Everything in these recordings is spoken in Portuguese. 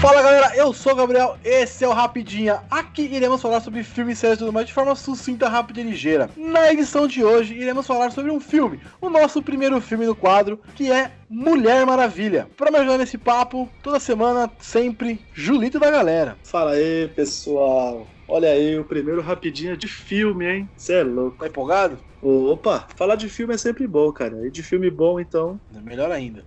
Fala galera, eu sou o Gabriel, esse é o Rapidinha. Aqui iremos falar sobre filmes, séries e tudo mais de forma sucinta, rápida e ligeira. Na edição de hoje, iremos falar sobre um filme, o nosso primeiro filme no quadro, que é Mulher Maravilha. Para me ajudar nesse papo, toda semana, sempre, Julito da galera. Fala aí, pessoal. Olha aí, o primeiro rapidinho de filme, hein? Você é louco. Tá empolgado? Opa, falar de filme é sempre bom, cara. E de filme bom, então. É melhor ainda.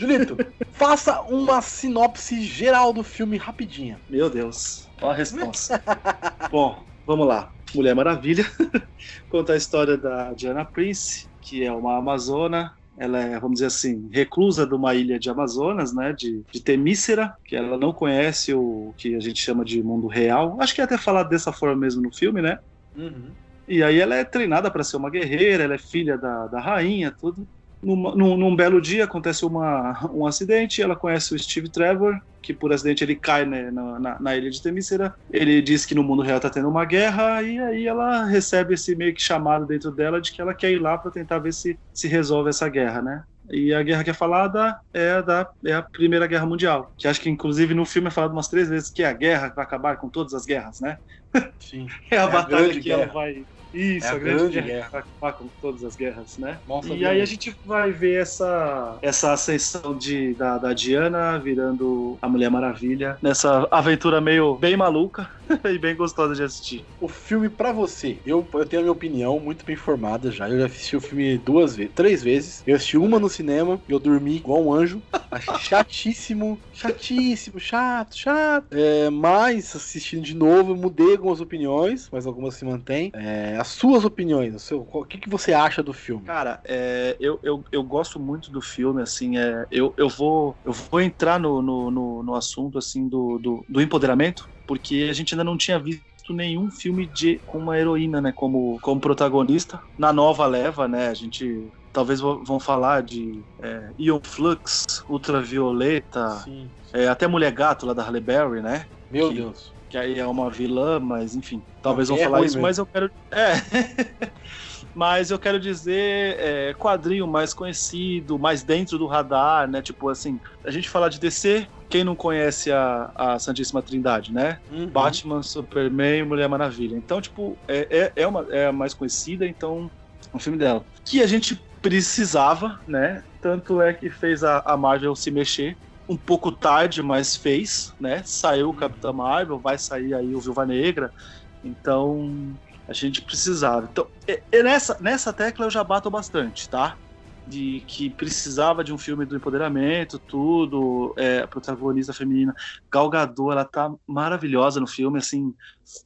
Julito, faça uma sinopse geral do filme rapidinha. Meu Deus, olha a resposta. bom, vamos lá. Mulher Maravilha conta a história da Diana Prince, que é uma amazona ela é, vamos dizer assim, reclusa de uma ilha de Amazonas, né, de, de Temícera, que ela não conhece o que a gente chama de mundo real. Acho que é até falado dessa forma mesmo no filme, né? Uhum. E aí ela é treinada para ser uma guerreira, ela é filha da, da rainha, tudo. Numa, num, num, belo dia acontece uma, um acidente, ela conhece o Steve Trevor, que por acidente ele cai né, na, na, ilha de Temícera. Ele diz que no mundo real está tendo uma guerra, e aí ela recebe esse meio que chamado dentro dela de que ela quer ir lá para tentar ver se se resolve essa guerra, né? E a guerra que é falada é a, da, é a Primeira Guerra Mundial, que acho que inclusive no filme é falado umas três vezes que é a guerra que vai acabar com todas as guerras, né? Sim. é a é batalha a que guerra. ela vai isso, é a, a grande, grande guerra. guerra. Vai com todas as guerras, né? Nossa, e aí a gente vai ver essa, essa ascensão de, da, da Diana virando a Mulher Maravilha nessa aventura meio bem maluca e bem gostosa de assistir. O filme para você, eu, eu tenho a minha opinião muito bem formada já. Eu já assisti o filme duas vezes, três vezes. Eu assisti uma no cinema, eu dormi igual um anjo. Achei chatíssimo, chatíssimo, chato, chato. É, mas assistindo de novo, eu mudei algumas opiniões, mas algumas se mantêm. É, as suas opiniões, o, seu, o que, que você acha do filme? Cara, é, eu, eu, eu gosto muito do filme, assim, é, eu, eu, vou, eu vou entrar no, no, no, no assunto, assim, do, do, do empoderamento, porque a gente ainda não tinha visto nenhum filme de com uma heroína, né, como, como protagonista. Na nova leva, né, a gente talvez vão falar de é, Ion Flux, Ultravioleta, é, até Mulher Gato lá da Halle Berry, né? Meu que, Deus. Que aí é uma vilã, mas enfim, talvez vão é falar isso, mesmo. mas eu quero. É. mas eu quero dizer é, quadrinho mais conhecido, mais dentro do radar, né? Tipo assim, a gente falar de DC, quem não conhece a, a Santíssima Trindade, né? Uhum. Batman, Superman Mulher Maravilha. Então, tipo, é, é, é, uma, é a mais conhecida, então, um filme dela. Que a gente precisava, né? Tanto é que fez a, a Marvel se mexer um pouco tarde, mas fez, né? Saiu o Capitão Marvel, vai sair aí o Viúva Negra. Então, a gente precisava. Então, e, e nessa, nessa tecla eu já bato bastante, tá? De que precisava de um filme do empoderamento, tudo, é, protagonista feminina. Gal Gadot, ela tá maravilhosa no filme, assim,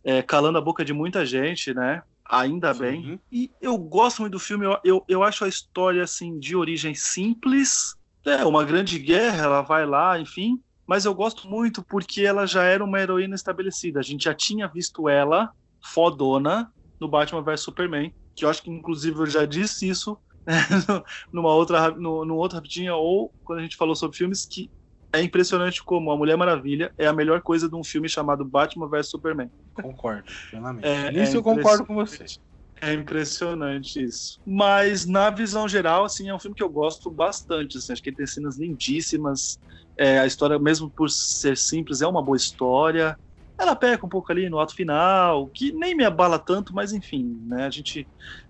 é, calando a boca de muita gente, né? Ainda Sim. bem. E eu gosto muito do filme, eu, eu, eu acho a história, assim, de origem simples, é, uma grande guerra, ela vai lá, enfim. Mas eu gosto muito porque ela já era uma heroína estabelecida. A gente já tinha visto ela, fodona, no Batman vs Superman. Que eu acho que, inclusive, eu já disse isso numa outra, no, no outro rapidinho, ou quando a gente falou sobre filmes, que é impressionante como a Mulher Maravilha é a melhor coisa de um filme chamado Batman vs Superman. Concordo, plenamente. É, Nisso é eu concordo com você. É impressionante isso. Mas na visão geral, assim, é um filme que eu gosto bastante. Assim, acho que ele tem cenas lindíssimas. É, a história, mesmo por ser simples, é uma boa história. Ela peca um pouco ali no ato final, que nem me abala tanto, mas enfim, né? A gente,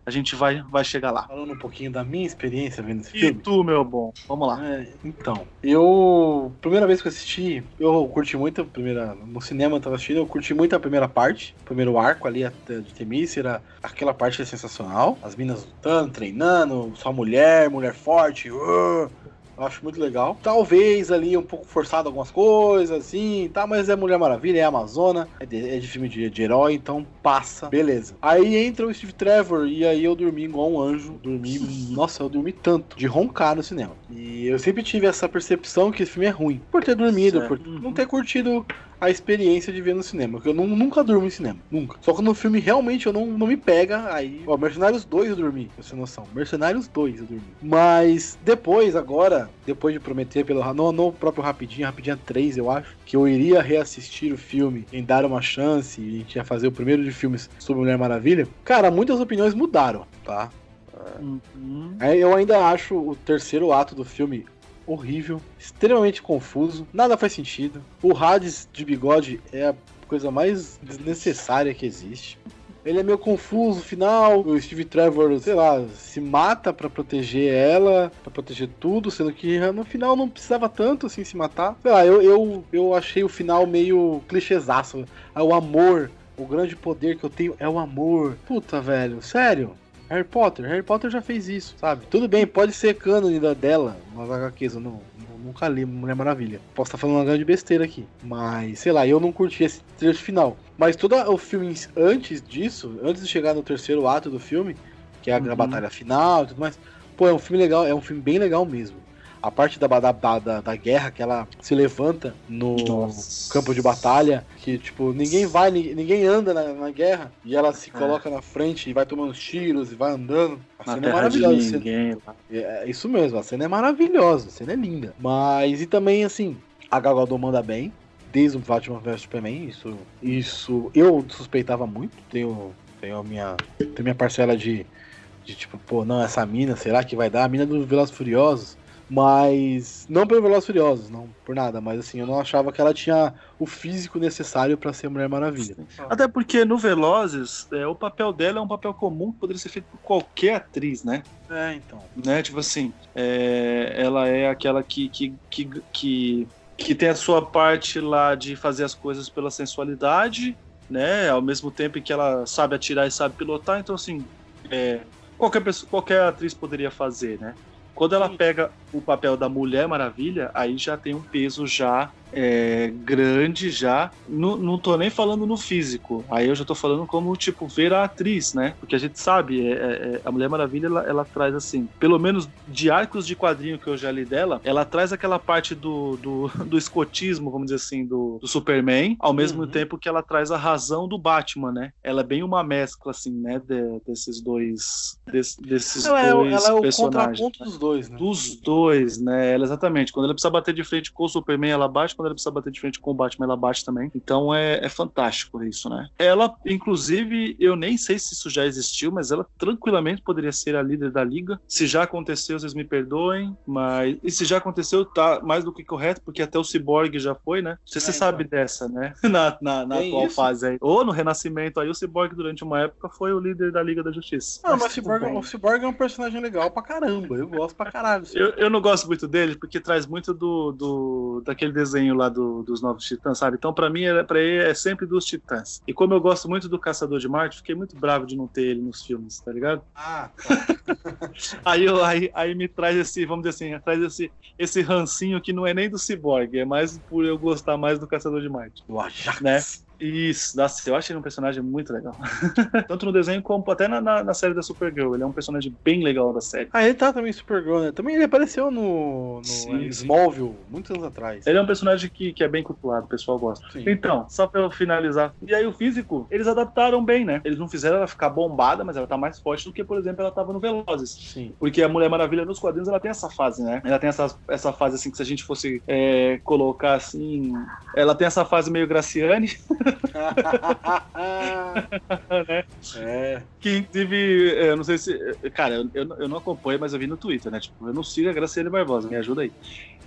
a gente vai, vai chegar lá. Falando um pouquinho da minha experiência vendo esse e filme. E tu, meu bom? Vamos lá. É, então, eu. Primeira vez que eu assisti, eu curti muito a primeira. No cinema eu tava assistindo, eu curti muito a primeira parte, o primeiro arco ali de Temícera. Aquela parte é sensacional. As minas lutando, treinando, só mulher, mulher forte. Uh, eu acho muito legal. Talvez ali um pouco forçado algumas coisas, assim, tá? Mas é Mulher Maravilha, é Amazona, é de, é de filme de, de, herói, então passa. Beleza. Aí entra o Steve Trevor e aí eu dormi igual um anjo. Dormi, nossa, eu dormi tanto de roncar no cinema. E eu sempre tive essa percepção que esse filme é ruim. Por ter dormido, certo. por não ter curtido a experiência de ver no cinema. Porque eu não, nunca durmo em cinema. Nunca. Só que no filme realmente eu não, não me pega. Aí. Ó, Mercenários 2 eu dormi, pra você noção. Mercenários 2 eu dormi. Mas depois, agora, depois de prometer pelo. No, no próprio Rapidinho, Rapidinho 3, eu acho, que eu iria reassistir o filme em dar uma chance. E a gente ia fazer o primeiro de filmes sobre Mulher Maravilha. Cara, muitas opiniões mudaram, tá? Uhum. Eu ainda acho o terceiro ato do filme horrível, extremamente confuso, nada faz sentido. O Hades de bigode é a coisa mais desnecessária que existe. Ele é meio confuso final. O Steve Trevor, sei lá, se mata para proteger ela, para proteger tudo, sendo que no final não precisava tanto assim se matar. Sei lá, eu, eu, eu achei o final meio clichêzaço. Ah, o amor, o grande poder que eu tenho é o amor. Puta, velho, sério. Harry Potter, Harry Potter já fez isso, sabe? Tudo bem, pode ser cânone dela, mas HQs, eu não, nunca li Mulher Maravilha. Posso estar falando uma grande besteira aqui, mas sei lá, eu não curti esse trecho final. Mas todo o filme antes disso, antes de chegar no terceiro ato do filme, que é a, uhum. batalha final e tudo mais, pô, é um filme legal, é um filme bem legal mesmo a parte da, da, da, da, guerra que ela se levanta no Nossa. campo de batalha, que tipo, ninguém vai, ninguém anda na, na guerra, e ela se é. coloca na frente e vai tomando tiros e vai andando. A na cena é maravilhosa. Ninguém, é, é, isso mesmo, a cena é maravilhosa, a cena é linda. Mas e também assim, a Gal Gadot manda bem, desde o Batman vs Superman, isso, isso eu suspeitava muito, tenho, tenho a minha, tenho minha parcela de, de tipo, pô, não, essa mina, será que vai dar? A mina dos Velozes Furiosos, mas não pelo Velozes Furiosos, não por nada, mas assim, eu não achava que ela tinha o físico necessário para ser Mulher Maravilha. Até porque no Velozes, é, o papel dela é um papel comum que poderia ser feito por qualquer atriz, né? É, então. Né? Tipo assim, é, ela é aquela que, que, que, que, que tem a sua parte lá de fazer as coisas pela sensualidade, né? Ao mesmo tempo que ela sabe atirar e sabe pilotar, então assim, é, qualquer, pessoa, qualquer atriz poderia fazer, né? Quando ela pega o papel da Mulher Maravilha, aí já tem um peso já é, grande já. Não, não tô nem falando no físico. Aí eu já tô falando como, tipo, ver a atriz, né? Porque a gente sabe, é, é, é, a Mulher Maravilha, ela, ela, traz, assim, pelo menos de arcos de quadrinho que eu já li dela, ela traz aquela parte do, do, do escotismo, vamos dizer assim, do, do Superman, ao mesmo uhum. tempo que ela traz a razão do Batman, né? Ela é bem uma mescla, assim, né? De, desses dois, des, desses ela dois é, ela é o personagens. contraponto dos dois, né? Dos dois, né? Ela, exatamente. Quando ela precisa bater de frente com o Superman, ela bate. Quando ela precisa bater de frente com o Batman, ela bate também. Então é, é fantástico isso, né? Ela, inclusive, eu nem sei se isso já existiu, mas ela tranquilamente poderia ser a líder da liga. Se já aconteceu, vocês me perdoem, mas. E se já aconteceu, tá mais do que correto, porque até o Cyborg já foi, né? Você, é, você então. sabe dessa, né? na na, na atual isso? fase aí. Ou no Renascimento aí, o Cyborg, durante uma época, foi o líder da Liga da Justiça. Não, mas, mas Cyborg, o Cyborg é um personagem legal pra caramba. Eu gosto pra caralho. Eu, eu não gosto muito dele, porque traz muito do, do daquele desenho lá do dos Novos Titãs, sabe? Então, para mim, para ele é sempre dos Titãs. E como eu gosto muito do Caçador de Marte, fiquei muito bravo de não ter ele nos filmes, tá ligado? Ah, tá. aí, eu, aí, aí me traz esse, vamos dizer assim, traz esse, esse rancinho que não é nem do Cyborg, é mais por eu gostar mais do Caçador de Marte. O Ajax. Né? Isso, nossa, eu acho ele um personagem muito legal. Tanto no desenho como até na, na, na, série da Supergirl. Ele é um personagem bem legal da série. Ah, ele tá também em Supergirl, né? Também ele apareceu no, no sim, Smallville, sim. muitos anos atrás. Ele é um personagem que, que é bem cultuado, o pessoal gosta. Sim. Então, só pra eu finalizar. E aí o físico, eles adaptaram bem, né? Eles não fizeram ela ficar bombada, mas ela tá mais forte do que, por exemplo, ela tava no Velozes. Sim. Porque a Mulher Maravilha nos quadrinhos, ela tem essa fase, né? Ela tem essa, essa fase, assim, que se a gente fosse é, colocar, assim... Ela tem essa fase meio Graciane. né? É. Que inclusive, eu é, não sei se. Cara, eu, eu não acompanho, mas eu vi no Twitter, né? Tipo, eu não sigo a Graciane Barbosa, me ajuda aí.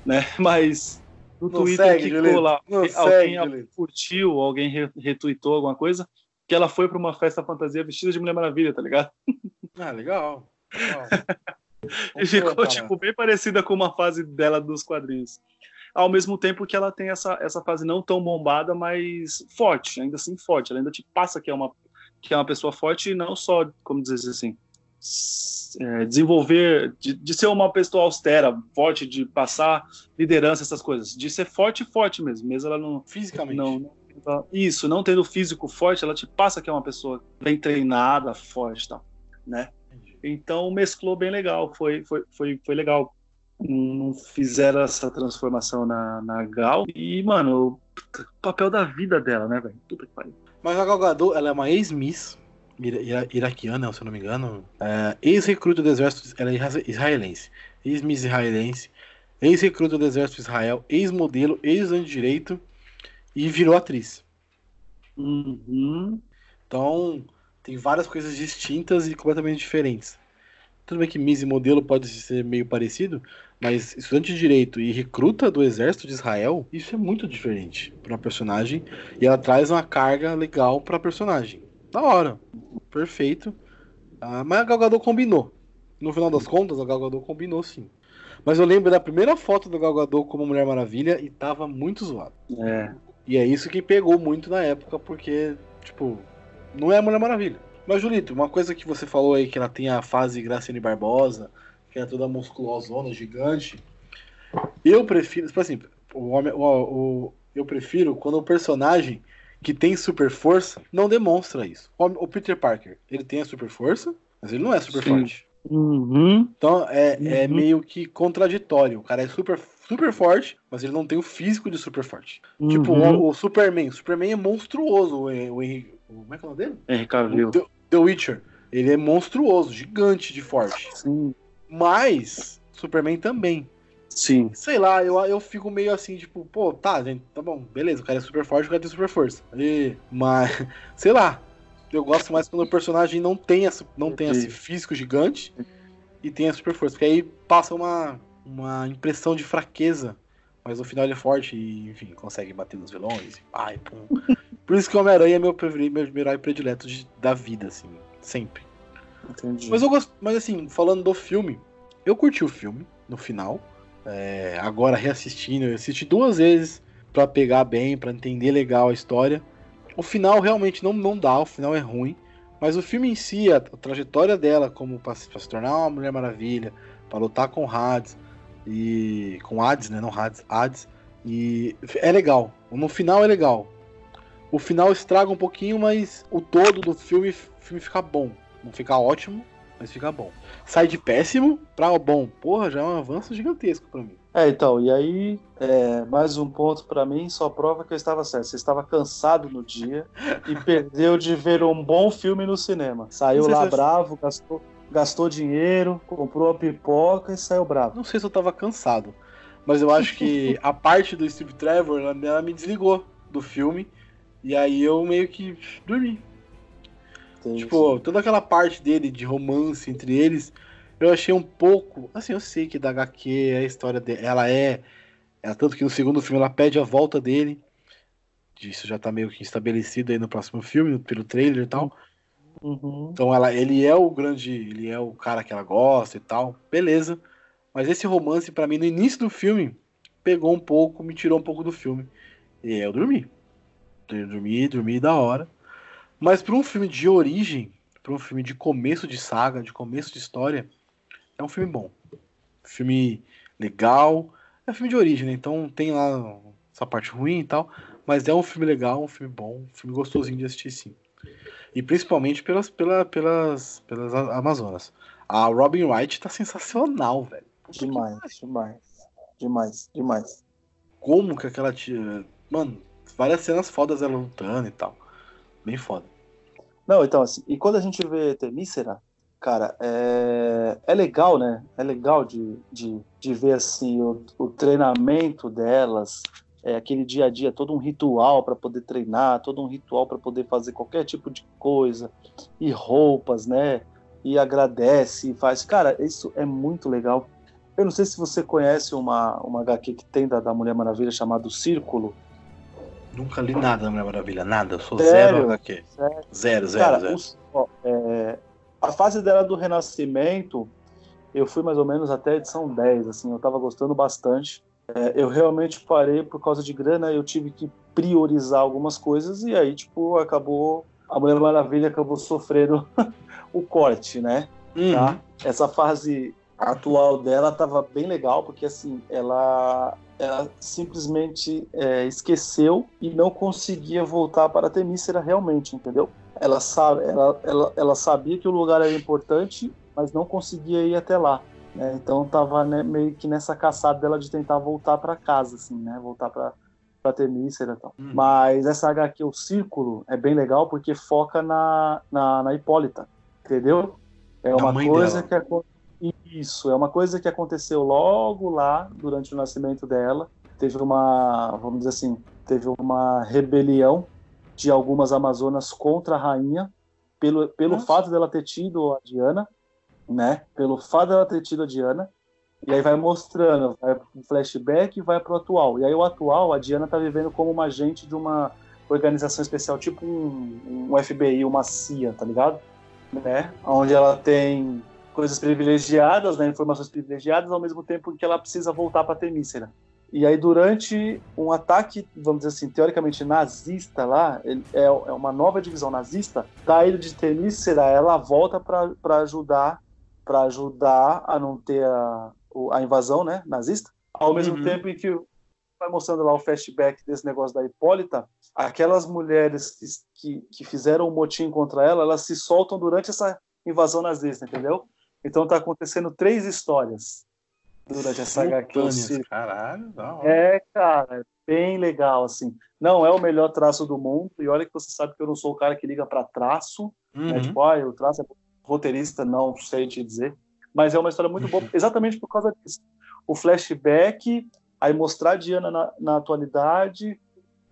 Né? Mas no não Twitter segue, ficou lá. Não alguém segue, curtiu, alguém retweetou alguma coisa, que ela foi pra uma festa fantasia vestida de Mulher Maravilha, tá ligado? Ah, legal. legal. e ficou, tipo, bem parecida com uma fase dela dos quadrinhos ao mesmo tempo que ela tem essa, essa fase não tão bombada, mas forte, ainda assim forte. Ela ainda te passa que é uma, que é uma pessoa forte e não só, como dizer assim, é, desenvolver, de, de, ser uma pessoa austera, forte, de passar liderança, essas coisas, de ser forte forte mesmo, mesmo ela não. Fisicamente. Não, não, isso, não tendo físico forte, ela te passa que é uma pessoa bem treinada, forte e tal, né? Então mesclou bem legal, foi, foi, foi, foi legal não fizeram essa transformação na, na Gal. E, mano, o papel da vida dela, né, velho? Puta que pariu. Mas a Gal Gadot, ela é uma ex-miss ira iraquiana, se eu não me engano. É, ex-recruta do exército, ela é israelense. Ex-miss israelense. Ex-recruta do exército de Israel. Ex-modelo, ex-direito. E virou atriz. Uhum. Então, tem várias coisas distintas e completamente diferentes. Tudo bem que Miss e modelo pode ser meio parecido, mas estudante de direito e recruta do exército de Israel, isso é muito diferente para personagem e ela traz uma carga legal para personagem. Da hora, perfeito. Ah, mas a Gal Gadot combinou. No final das contas, a Gal Gadot combinou sim. Mas eu lembro da primeira foto do Gal Gadot como Mulher Maravilha e tava muito zoado. É. E é isso que pegou muito na época, porque, tipo, não é a Mulher Maravilha. Mas, Julito, uma coisa que você falou aí, que ela tem a fase Graciane Barbosa, que é toda musculosona, gigante. Eu prefiro, tipo assim, o, homem, o, o, eu prefiro quando o personagem que tem super força não demonstra isso. O, o Peter Parker, ele tem a super força, mas ele não é super Sim. forte. Uhum. Então é, é uhum. é meio que contraditório. O cara é super, super forte, mas ele não tem o físico de super forte. Uhum. Tipo, o, o, Superman. O Superman é monstruoso. O, o, o, como é que é o nome dele? Henry Cavill. The, The Witcher. Ele é monstruoso, gigante de forte. Sim. Mas Superman também. Sim. Sei lá, eu, eu fico meio assim, tipo, pô, tá, gente, tá bom, beleza, o cara é super forte, o cara tem super força. E, mas, sei lá, eu gosto mais quando o personagem não tem, essa, não tem esse físico gigante e tem a super força, porque aí passa uma, uma impressão de fraqueza, mas no final ele é forte e, enfim, consegue bater nos vilões. Ai, pum. Por isso que o Homem-Aranha é meu, meu, meu herói predileto de, da vida, assim, sempre. Entendi. Mas eu mas assim, falando do filme, eu curti o filme no final. É, agora reassistindo, eu assisti duas vezes para pegar bem, para entender legal a história. O final realmente não, não dá, o final é ruim. Mas o filme em si, a, trajetória dela como para se tornar uma Mulher Maravilha, para lutar com Hades e com Hades, né, não Hades, Hades, e é legal. No final é legal. O final estraga um pouquinho, mas o todo do filme, filme fica bom. Não fica ótimo, mas fica bom. Sai de péssimo pra bom. Porra, já é um avanço gigantesco para mim. É, então, e aí, é, mais um ponto para mim, só prova que eu estava certo. Você estava cansado no dia e perdeu de ver um bom filme no cinema. Saiu lá se bravo, gastou, gastou dinheiro, comprou a pipoca e saiu bravo. Não sei se eu estava cansado, mas eu acho que a parte do Steve Trevor, ela, ela me desligou do filme e aí eu meio que dormi. Tipo, toda aquela parte dele de romance entre eles eu achei um pouco. Assim, eu sei que da HQ a história dela ela é. Ela, tanto que no segundo filme ela pede a volta dele. Isso já tá meio que estabelecido aí no próximo filme, pelo trailer e tal. Uhum. Então ela, ele é o grande. Ele é o cara que ela gosta e tal. Beleza. Mas esse romance, para mim, no início do filme, pegou um pouco, me tirou um pouco do filme. E aí eu dormi. Eu dormi, dormi da hora. Mas para um filme de origem, para um filme de começo de saga, de começo de história, é um filme bom. Filme legal. É um filme de origem, né? Então tem lá essa parte ruim e tal. Mas é um filme legal, um filme bom, um filme gostosinho de assistir, sim. E principalmente pelas, pela, pelas, pelas Amazonas. A Robin Wright tá sensacional, velho. Demais, demais. Demais, demais. Como que aquela tia. Mano, várias cenas fodas ela lutando e tal. Bem foda. Não, então, assim, e quando a gente vê Temícera, cara, é, é legal, né? É legal de, de, de ver assim o, o treinamento delas, é, aquele dia a dia, todo um ritual para poder treinar, todo um ritual para poder fazer qualquer tipo de coisa, e roupas, né? E agradece, e faz. Cara, isso é muito legal. Eu não sei se você conhece uma, uma HQ que tem da, da Mulher Maravilha chamada Círculo. Nunca li nada da Mulher Maravilha, nada. Eu sou sério? zero HQ. Sério, zero, zero. Cara, zero. Os, ó, é, a fase dela do Renascimento, eu fui mais ou menos até a edição 10, assim, eu tava gostando bastante. É, eu realmente parei por causa de grana, eu tive que priorizar algumas coisas e aí, tipo, acabou. A Mulher Maravilha acabou sofrendo o corte, né? Uhum. Tá? Essa fase atual dela tava bem legal, porque assim, ela, ela simplesmente é, esqueceu e não conseguia voltar para Temícera realmente, entendeu? ela, sabe, ela, ela, ela sabia que o lugar era importante, mas não conseguia ir até lá. Né? Então tava né, meio que nessa caçada dela de tentar voltar para casa, assim, né? Voltar para para Temícera e tal. Hum. Mas essa HQ, o Círculo, é bem legal porque foca na, na, na Hipólita, entendeu? É uma coisa dela. que isso é uma coisa que aconteceu logo lá durante o nascimento dela. Teve uma, vamos dizer assim, teve uma rebelião de algumas Amazonas contra a rainha, pelo, pelo fato dela ter tido a Diana, né? Pelo fato dela ter tido a Diana. E aí vai mostrando, vai pro flashback e vai pro atual. E aí o atual, a Diana tá vivendo como uma agente de uma organização especial, tipo um, um FBI, uma CIA, tá ligado? Né? Onde ela tem coisas privilegiadas, né, informações privilegiadas, ao mesmo tempo que ela precisa voltar para Temícera. E aí, durante um ataque, vamos dizer assim, teoricamente nazista lá, é, é uma nova divisão nazista, da ilha de Temícera, ela volta para ajudar para ajudar a não ter a, a invasão né, nazista, ao mesmo uhum. tempo em que vai mostrando lá o flashback desse negócio da Hipólita, aquelas mulheres que, que, fizeram o um motim contra ela, elas se soltam durante essa invasão nazista, entendeu? Então tá acontecendo três histórias durante essa HQ. Caralho, não. É, cara, é bem legal, assim. Não é o melhor traço do mundo, e olha que você sabe que eu não sou o cara que liga para traço, né? uhum. né? Tipo, ah, o traço é roteirista, não sei te dizer. Mas é uma história muito boa, exatamente por causa disso. O flashback, aí mostrar a Diana na, na atualidade,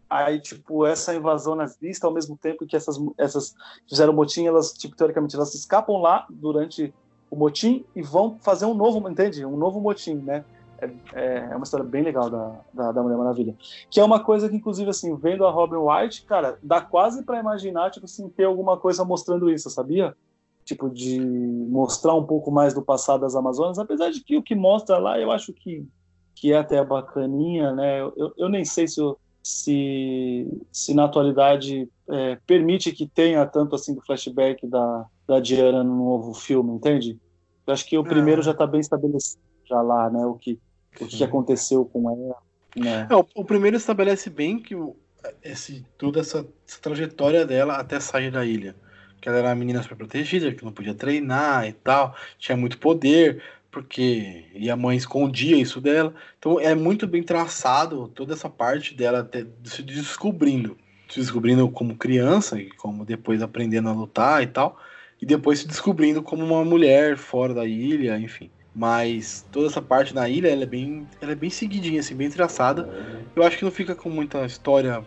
aí, tipo, essa invasão nazista, ao mesmo tempo que essas, essas fizeram motim, elas, tipo, teoricamente, elas escapam lá durante o motim e vão fazer um novo, entende? Um novo motim, né? É, é, é uma história bem legal da, da, da, Mulher Maravilha. Que é uma coisa que, inclusive, assim, vendo a Robin White, cara, dá quase para imaginar, tipo assim, ter alguma coisa mostrando isso, sabia? Tipo, de mostrar um pouco mais do passado das Amazonas, apesar de que o que mostra lá, eu acho que, que é até bacaninha, né? Eu, eu nem sei se, eu, se, se na atualidade é, permite que tenha tanto assim do flashback da, da Diana no novo filme, entende? Eu acho que o primeiro é. já está bem estabelecido já lá, né? O que, o que aconteceu com ela. Né? É, o, o, primeiro estabelece bem que o, esse, toda essa, essa, trajetória dela até sair da ilha. Que ela era uma menina super protegida, que não podia treinar e tal, tinha muito poder, porque e a mãe escondia isso dela. Então é muito bem traçado toda essa parte dela até se descobrindo. Se descobrindo como criança e como depois aprendendo a lutar e tal e depois se descobrindo como uma mulher fora da ilha, enfim. Mas toda essa parte na ilha ela é bem, ela é bem seguidinha, assim, bem traçada. Eu acho que não fica com muita história.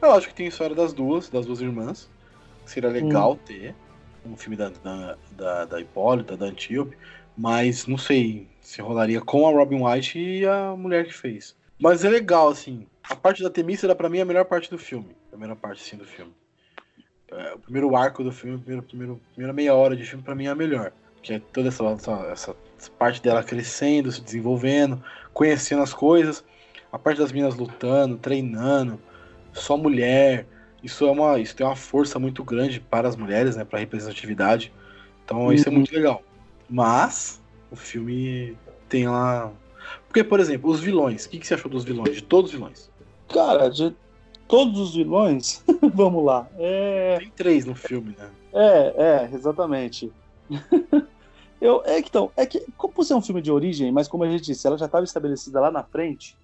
Eu acho que tem a história das duas, das duas irmãs. Seria legal hum. ter um filme da, da, da, da Hipólita, da Antíope, mas não sei se rolaria com a Robin White e a mulher que fez. Mas é legal, assim. A parte da Temícera, para mim, é a melhor parte do filme. A primeira parte, sim, do filme é, o primeiro arco do filme, a primeira, primeira, primeira meia hora de filme, para mim é a melhor. Que é toda essa, essa, essa, parte dela crescendo, se desenvolvendo, conhecendo as coisas. A parte das minas lutando, treinando, só mulher. Isso é uma, isso tem uma força muito grande para as mulheres, né, para representatividade. Então isso é muito legal. Mas o filme tem lá, porque por exemplo, os vilões. O que, que você achou dos vilões? De todos os vilões? Cara, de todos os vilões, vamos lá. É... Tem três no filme, né? É, é, exatamente. Eu, é que então, é que, como ser é um filme de origem, mas como a gente disse, ela já estava estabelecida lá na frente,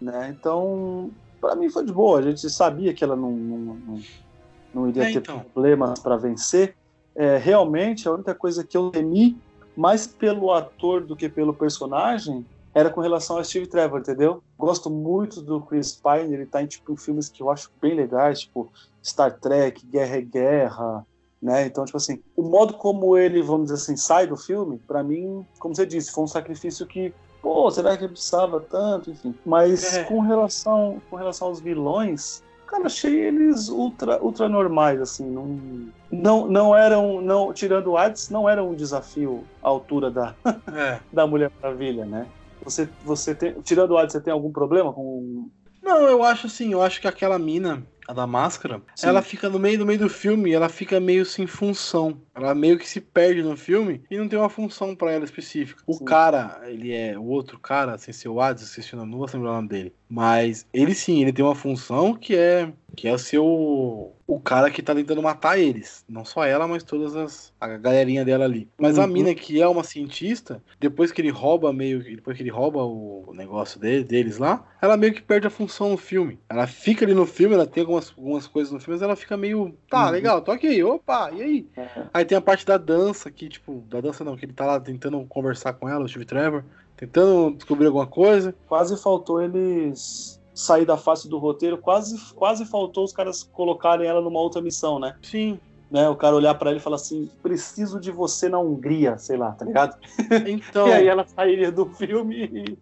né? Então, para mim foi de boa. A gente sabia que ela não, não, não, não iria é, ter então. problemas para vencer. É, realmente, a única coisa que eu temi, mais pelo ator do que pelo personagem, era com relação a Steve Trevor, entendeu? Gosto muito do Chris Pine, ele tá em tipo filmes que eu acho bem legais, tipo Star Trek, Guerra é Guerra, né? Então, tipo assim, o modo como ele, vamos dizer assim, sai do filme, para mim, como você disse, foi um sacrifício que, pô, será que ele precisava tanto, enfim. Mas é. com relação com relação aos vilões, cara, achei eles ultra, ultra normais, assim, não, não, não eram, não, tirando o Hades, não era um desafio à altura da, é. da Mulher Maravilha, né? Você, você tem, tirando o Hades, você tem algum problema com. Não, eu acho assim, eu acho que aquela mina, a da máscara, Sim. ela fica no meio, no meio do filme, ela fica meio sem função. Ela meio que se perde no filme e não tem uma função para ela específica. O Sim. cara, ele é o outro cara, sem ser o Hades, assistindo, não vou lembrar o nome dele. Mas ele sim, ele tem uma função que é que é ser o, o cara que tá tentando matar eles. Não só ela, mas todas as a galerinha dela ali. Mas uhum. a mina que é uma cientista, depois que ele rouba meio depois que ele rouba o negócio dele, deles lá, ela meio que perde a função no filme. Ela fica ali no filme, ela tem algumas, algumas coisas no filme, mas ela fica meio, tá, uhum. legal, tô aqui, opa, e aí? Uhum. Aí tem a parte da dança, que, tipo, da dança não, que ele tá lá tentando conversar com ela, o Steve Trevor, tentando descobrir alguma coisa. Quase faltou eles sair da face do roteiro, quase, quase faltou os caras colocarem ela numa outra missão, né? Sim. né? O cara olhar para ele e falar assim: preciso de você na Hungria, sei lá, tá ligado? Então. e aí ela sairia do filme e,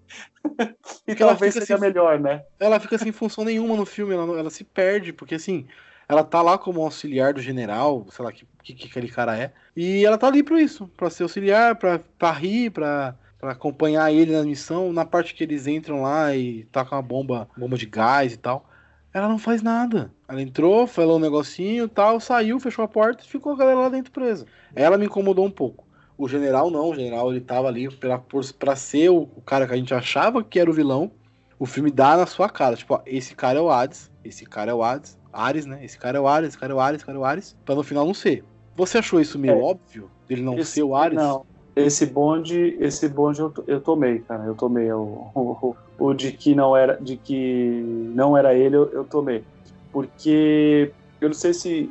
e talvez seria assim, melhor, né? Ela fica sem função nenhuma no filme, ela, ela se perde, porque assim. Ela tá lá como auxiliar do general, sei lá que, que, que aquele cara é. E ela tá ali pra isso, pra ser auxiliar, pra, pra rir, pra, pra acompanhar ele na missão. Na parte que eles entram lá e tacam uma bomba, bomba de gás e tal. Ela não faz nada. Ela entrou, falou um negocinho tal, saiu, fechou a porta e ficou a galera lá dentro presa. Ela me incomodou um pouco. O general não, o general ele tava ali pra, pra ser o, o cara que a gente achava que era o vilão. O filme dá na sua cara, tipo, ó, esse cara é o Hades, esse cara é o Hades, Ares, né? Esse cara é o Ares, esse cara é o Ares, esse cara é o Ares, pra no final não ser. Você achou isso meio é. óbvio? Dele não esse, ser o Ares? Não. Esse bonde, esse bonde eu, eu tomei, cara. Eu tomei o, o, o, de que não era, de que não era ele, eu, eu tomei, porque eu não sei se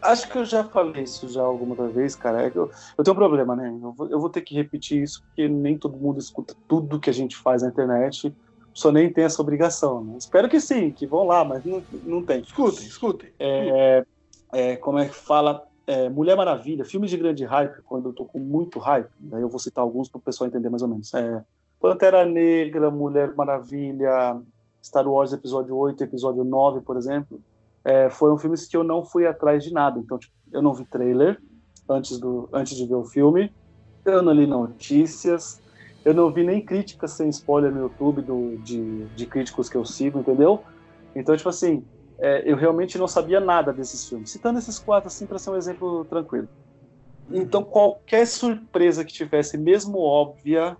Acho que eu já falei isso já alguma vez, cara. É eu, eu tenho um problema, né? Eu vou, eu vou, ter que repetir isso, porque nem todo mundo escuta tudo que a gente faz na internet. Só nem tem essa obrigação. Né? Espero que sim, que vão lá, mas não, não tem. Escutem, escutem. É, é, como é que fala? É, Mulher Maravilha, filmes de grande hype, quando eu tô com muito hype, daí eu vou citar alguns para o pessoal entender mais ou menos. É, Pantera Negra, Mulher Maravilha, Star Wars Episódio 8, Episódio 9, por exemplo, é, foram filmes que eu não fui atrás de nada. Então, tipo, eu não vi trailer antes, do, antes de ver o filme, eu não li notícias, eu não vi nem críticas sem spoiler no YouTube do, de, de críticos que eu sigo, entendeu? Então, tipo assim, é, eu realmente não sabia nada desses filmes. Citando esses quatro, assim, para ser um exemplo tranquilo. Então, qualquer surpresa que tivesse, mesmo óbvia,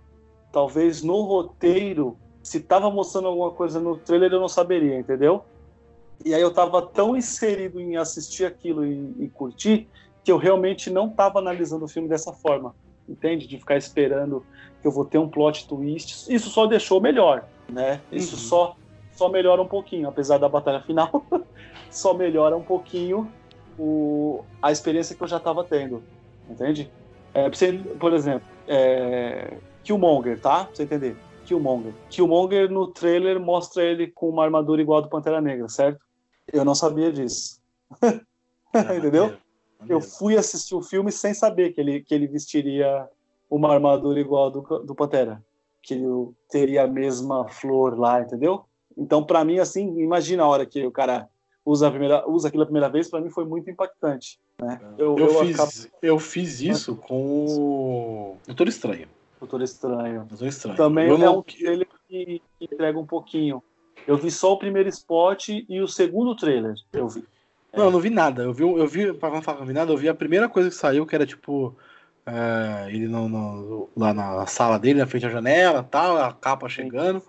talvez no roteiro, se tava mostrando alguma coisa no trailer, eu não saberia, entendeu? E aí eu tava tão inserido em assistir aquilo e, e curtir, que eu realmente não tava analisando o filme dessa forma, entende? De ficar esperando que eu vou ter um plot twist. Isso só deixou melhor, né? Isso uhum. só só melhora um pouquinho, apesar da batalha final, só melhora um pouquinho o, a experiência que eu já estava tendo, entende? É, por exemplo, é, Killmonger, tá? Pra você entender. Killmonger. Killmonger no trailer mostra ele com uma armadura igual a do Pantera Negra, certo? Eu não sabia disso. Entendeu? Eu fui assistir o filme sem saber que ele, que ele vestiria uma armadura igual a do, do Pantera. Que ele teria a mesma flor lá, entendeu? Então, para mim, assim, imagina a hora que o cara usa, a primeira, usa aquilo a primeira vez, para mim foi muito impactante. Né? É. Eu, eu, eu, fiz, acabo... eu fiz isso com o Doutor Estranho. Doutor Estranho. Doutor Estranho. Também eu é um trailer que, entrega um pouquinho. Eu vi só o primeiro spot e o segundo trailer. Eu vi. Não, eu não vi nada. Eu vi, eu vi, pra não falar eu vi nada, eu vi a primeira coisa que saiu, que era tipo. É, ele no, no, lá na sala dele, na frente da janela, tal, a capa chegando.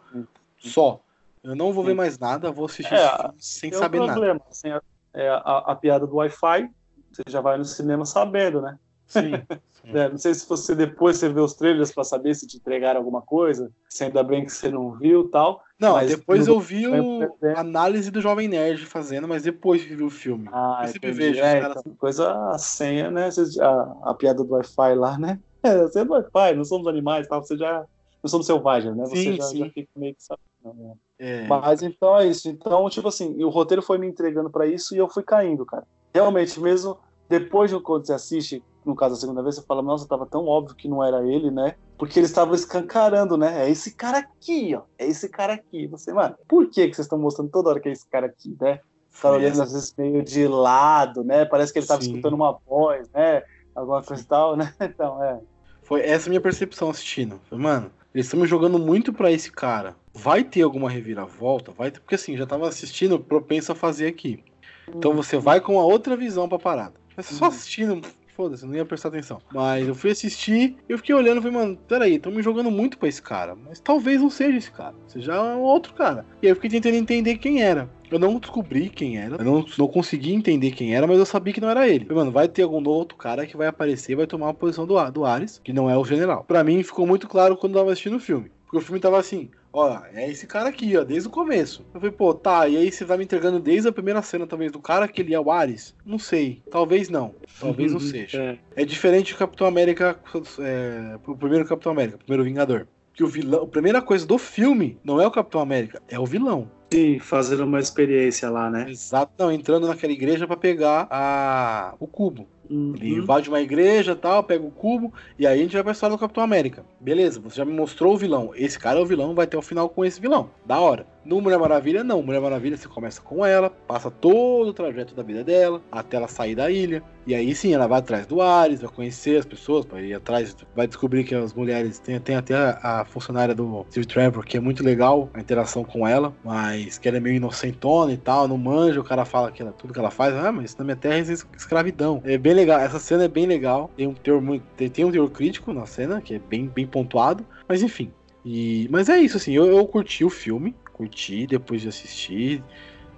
Só. Eu não vou ver mais nada, vou assistir é, sem saber problema, nada. Assim, é a, a, piada do Wi-Fi, você já vai no cinema sabendo, né? Sim. é, não sei se você depois você vê os trailers para saber se te entregaram alguma coisa, se ainda bem que você não viu tal. Não, depois eu vi o análise do Jovem Nerd fazendo, mas depois que vi o filme. Ah, eu sempre vejo é, caras... então, coisa a senha, né? A, a piada do Wi-Fi lá, né? É, você é do Wi-Fi, não somos animais, tal, você já. Não somos selvagens, né? Você sim, já, sim. já fica meio que sabendo. Né? É. Mas então é isso. Então, tipo assim, o roteiro foi me entregando para isso e eu fui caindo, cara. Realmente, mesmo depois de quando você assiste, no caso a segunda vez, você fala, nossa, tava tão óbvio que não era ele, né? Porque eles estavam escancarando, né? É esse cara aqui, ó. É esse cara aqui. Você, mano, por que, que vocês estão mostrando toda hora que é esse cara aqui, né? Tá olhando às vezes meio de lado, né? Parece que ele tava Sim. escutando uma voz, né? Alguma coisa e tal, né? Então, é. Foi essa minha percepção assistindo. Mano, eles estão jogando muito para esse cara. Vai ter alguma reviravolta? Vai ter, porque assim, já tava assistindo, propenso a fazer aqui. Então você vai com uma outra visão pra parada. Mas só uhum. assistindo, foda-se, não ia prestar atenção. Mas eu fui assistir e eu fiquei olhando e falei, mano, peraí, estão me jogando muito pra esse cara. Mas talvez não seja esse cara, seja um outro cara. E aí eu fiquei tentando entender quem era. Eu não descobri quem era, eu não, não consegui entender quem era, mas eu sabia que não era ele. Falei, mano, vai ter algum outro cara que vai aparecer vai tomar a posição do, do Ares, que não é o general. Para mim ficou muito claro quando eu tava assistindo o filme. Porque o filme tava assim, ó, é esse cara aqui, ó, desde o começo. Eu falei, pô, tá, e aí você vai me entregando desde a primeira cena, talvez, do cara que ele é o Ares? Não sei, talvez não, talvez não seja. É. é diferente do Capitão América, é, o primeiro Capitão América, o primeiro Vingador. que o vilão, a primeira coisa do filme não é o Capitão América, é o vilão. Sim, fazendo uma experiência lá, né? Exato, não, entrando naquela igreja para pegar a... o cubo. Uhum. Ele invade uma igreja tal, pega o cubo, e aí a gente vai pra história do Capitão América. Beleza, você já me mostrou o vilão. Esse cara é o vilão, vai ter o um final com esse vilão. Da hora. No Mulher Maravilha, não. Mulher Maravilha você começa com ela, passa todo o trajeto da vida dela, até ela sair da ilha. E aí sim, ela vai atrás do Ares, vai conhecer as pessoas, vai ir atrás, vai descobrir que as mulheres. Tem, tem até a, a funcionária do Steve Trevor, que é muito legal a interação com ela, mas que ela é meio inocentona e tal, não manja, o cara fala que ela, tudo que ela faz, ah, mas na minha terra é escravidão. É bem legal, essa cena é bem legal, tem um teor muito. Tem, tem um teor crítico na cena, que é bem, bem pontuado, mas enfim. E, mas é isso, assim, eu, eu curti o filme, curti depois de assistir.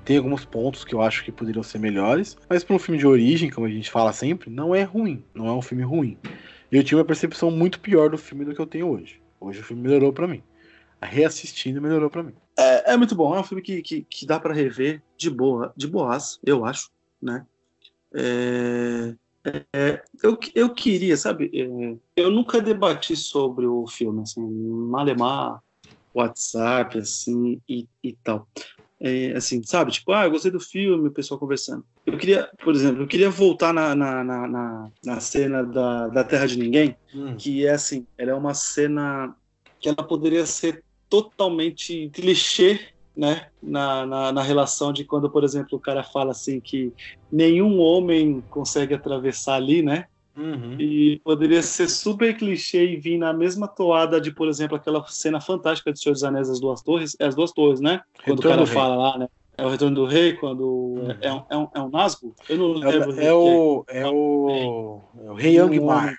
Tem alguns pontos que eu acho que poderiam ser melhores, mas para um filme de origem, como a gente fala sempre, não é ruim, não é um filme ruim. Eu tinha uma percepção muito pior do filme do que eu tenho hoje. Hoje o filme melhorou para mim. Reassistindo melhorou para mim. É, é, muito bom, é um filme que, que, que, dá para rever de boa, de boas, eu acho, né? É, é, eu, eu queria, sabe? É, eu nunca debati sobre o filme, assim, Malemar WhatsApp, assim, e, e tal. É, assim, sabe? Tipo, ah, eu gostei do filme, o pessoal conversando. Eu queria, por exemplo, eu queria voltar na, na, na, na, na cena da, da Terra de Ninguém, hum. que é assim, ela é uma cena que ela poderia ser totalmente clichê, né? Na, na, na relação de quando, por exemplo, o cara fala assim que nenhum homem consegue atravessar ali, né? Uhum. E poderia ser super clichê e vir na mesma toada de, por exemplo, aquela cena fantástica de Senhor dos Anéis, as duas torres, as duas torres, né? Quando o cara fala lá, né? É o Retorno do Rei, quando uhum. é, um, é, um, é um Nazgûl? Eu não lembro. É, é, o, é, o, é o Rei Angmar.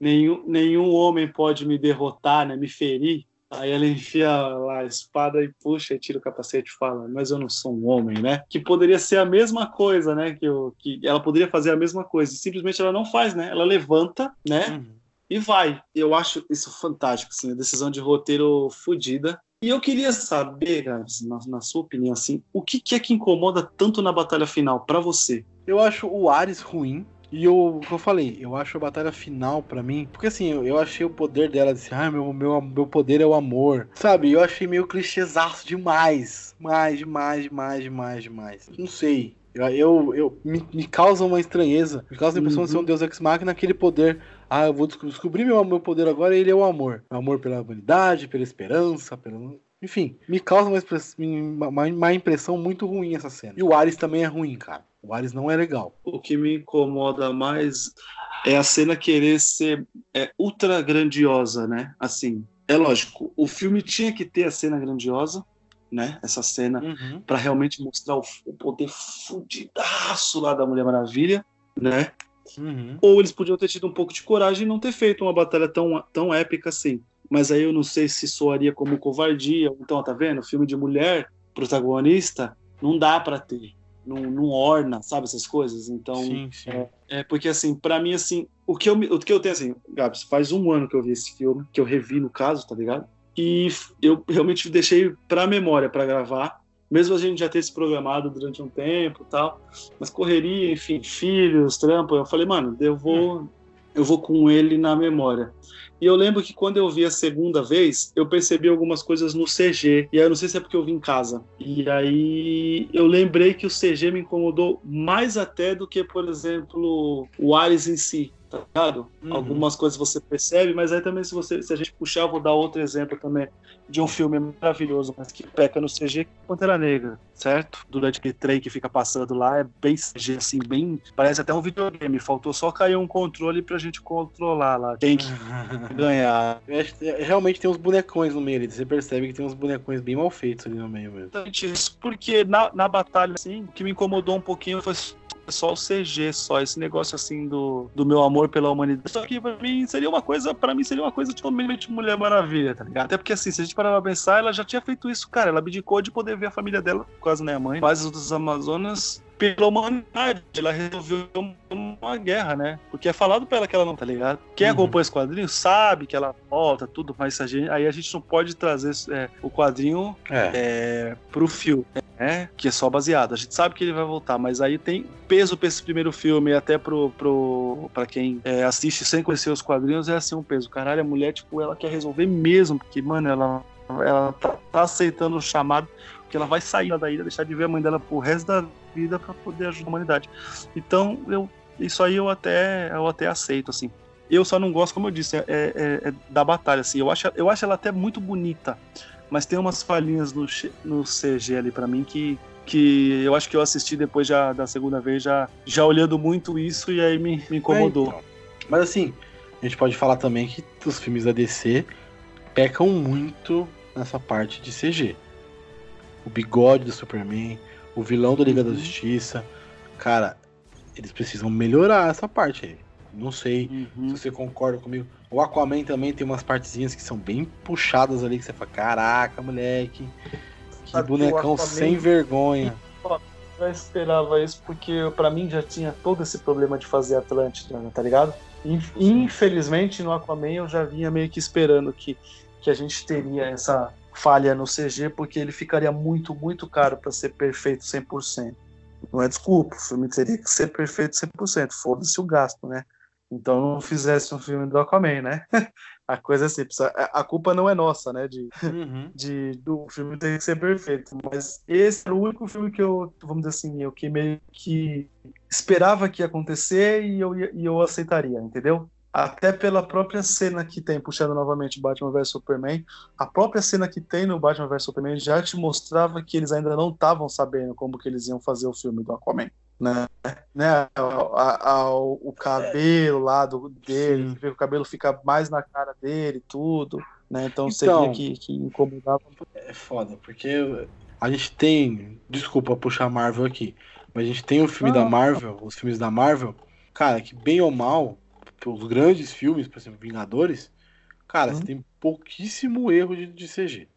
Nenhum, nenhum homem pode me derrotar, né, me ferir, Aí ela enfia lá a espada e puxa e tira o capacete e fala, mas eu não sou um homem, né? Que poderia ser a mesma coisa, né? Que, eu, que ela poderia fazer a mesma coisa. E simplesmente ela não faz, né? Ela levanta, né? Uhum. E vai. Eu acho isso fantástico, assim, a decisão de roteiro fodida. E eu queria saber, na, na, sua opinião, assim, o que, que é que incomoda tanto na batalha final para você? Eu acho o Ares ruim, e o que eu falei, eu acho a batalha final para mim. Porque assim, eu, eu, achei o poder dela de assim, ah, meu, meu, meu poder é o amor. Sabe? Eu achei meio clichêzaço demais. Mais, demais, demais, demais, demais. Não sei. Eu, eu, eu me, me, causa uma estranheza. Me causa a impressão uhum. de ser um uhum. Deus ex-máquina naquele poder. Ah, eu vou descobrir meu, meu poder agora ele é o amor. O amor pela humanidade, pela esperança, pela. Enfim, me causa uma, uma, uma impressão muito ruim essa cena. E o Ares também é ruim, cara. O Ares não é legal. O que me incomoda mais é a cena querer ser é, ultra grandiosa, né? Assim, é lógico, o filme tinha que ter a cena grandiosa, né? Essa cena uhum. para realmente mostrar o, o, poder fudidaço lá da Mulher Maravilha, né? Uhum. Ou eles podiam ter tido um pouco de coragem e não ter feito uma batalha tão, tão épica assim. Mas aí eu não sei se soaria como covardia. Então, tá vendo? Filme de mulher protagonista não dá para ter não, não orna, sabe essas coisas. Então, sim, sim. É, é, porque assim, para mim assim, o que eu o que eu tenho assim, Gabs, faz um ano que eu vi esse filme, que eu revi no caso, tá ligado? E eu realmente deixei para memória para gravar, mesmo a gente já ter se programado durante um tempo, tal, mas correria, enfim, filhos, trampo, eu falei, mano, eu vou hum. eu vou com ele na memória. E eu lembro que quando eu vi a segunda vez, eu percebi algumas coisas no CG. E aí eu não sei se é porque eu vi em casa. E aí eu lembrei que o CG me incomodou mais até do que, por exemplo, o Ares em si tá ligado? Uhum. Algumas coisas você percebe, mas aí também se você se a gente puxar, eu vou dar outro exemplo também de um filme maravilhoso, mas que peca no CG, Pantera Negra, certo? Durante aquele trem que fica passando lá, é bem CG, assim, bem. Parece até um videogame. Faltou só cair um controle pra gente controlar lá. Tem que ganhar. Realmente tem uns bonecões no meio ali. Você percebe que tem uns bonecões bem mal feitos ali no meio mesmo. Isso, porque na, na batalha, assim, o que me incomodou um pouquinho foi só o CG, só esse negócio assim do, do meu amor pela humanidade. Só que pra mim seria uma coisa, para mim seria uma coisa totalmente Mulher Maravilha, tá ligado? Até porque assim, se a gente parar pra pensar, ela já tinha feito isso, cara. Ela abdicou de poder ver a família dela, quase né, a mãe, quase dos Amazonas pela humanidade. Ela resolveu uma guerra, né? Porque é falado pra ela que ela não tá ligado. Quem uhum. acompanha esse quadrinho sabe que ela volta, tudo, mas a gente, aí a gente não pode trazer é, o quadrinho é. É, pro filme. Né? Que é só baseado. A gente sabe que ele vai voltar, mas aí tem peso pra esse primeiro filme, até pro, pro, pra quem é, assiste sem conhecer os quadrinhos, é assim um peso. Caralho, a mulher, tipo, ela quer resolver mesmo, porque, mano, ela, ela tá, tá aceitando o chamado, porque ela vai sair da ilha, deixar de ver a mãe dela pro resto da vida para poder ajudar a humanidade. Então, eu, isso aí eu até, eu até aceito, assim. Eu só não gosto, como eu disse, é, é, é da batalha, assim. Eu acho, eu acho ela até muito bonita, mas tem umas falhinhas no, no CG ali para mim que, que eu acho que eu assisti depois já da segunda vez, já, já olhando muito isso e aí me, me incomodou. É, então. Mas assim, a gente pode falar também que os filmes da DC pecam muito nessa parte de CG. O bigode do Superman, o vilão da Liga uhum. da Justiça. Cara, eles precisam melhorar essa parte aí. Não sei uhum. se você concorda comigo. O Aquaman também tem umas partezinhas que são bem puxadas ali, que você fala, caraca, moleque, que Sabe bonecão que sem vergonha. Eu já esperava isso porque para mim já tinha todo esse problema de fazer Atlântida, né, tá ligado? Infelizmente no Aquaman eu já vinha meio que esperando que, que a gente teria essa falha no CG, porque ele ficaria muito, muito caro para ser perfeito 100%. Não é desculpa, o filme teria que ser perfeito 100%, foda-se o gasto, né? Então não fizesse um filme do Aquaman, né? a coisa é simples. A, culpa não é nossa, né? De, uhum. de do filme ter que ser perfeito. Mas esse é o único filme que eu, vamos dizer assim, eu que meio que esperava que ia acontecer e eu, e eu aceitaria, entendeu? Até pela própria cena que tem, puxando novamente Batman vs Superman, a própria cena que tem no Batman vs Superman já te mostrava que eles ainda não estavam sabendo como que eles iam fazer o filme do Aquaman né? né? A, a, o cabelo lá do, dele, o cabelo fica mais na cara dele, tudo, né? Então, então você via que, que incomodava. É foda, porque a gente tem, desculpa puxar Marvel aqui, mas a gente tem o filme ah, da Marvel, os filmes da Marvel, cara, que bem ou mal, os grandes filmes, por exemplo, Vingadores, cara, hum. você tem pouquíssimo erro de, de CG.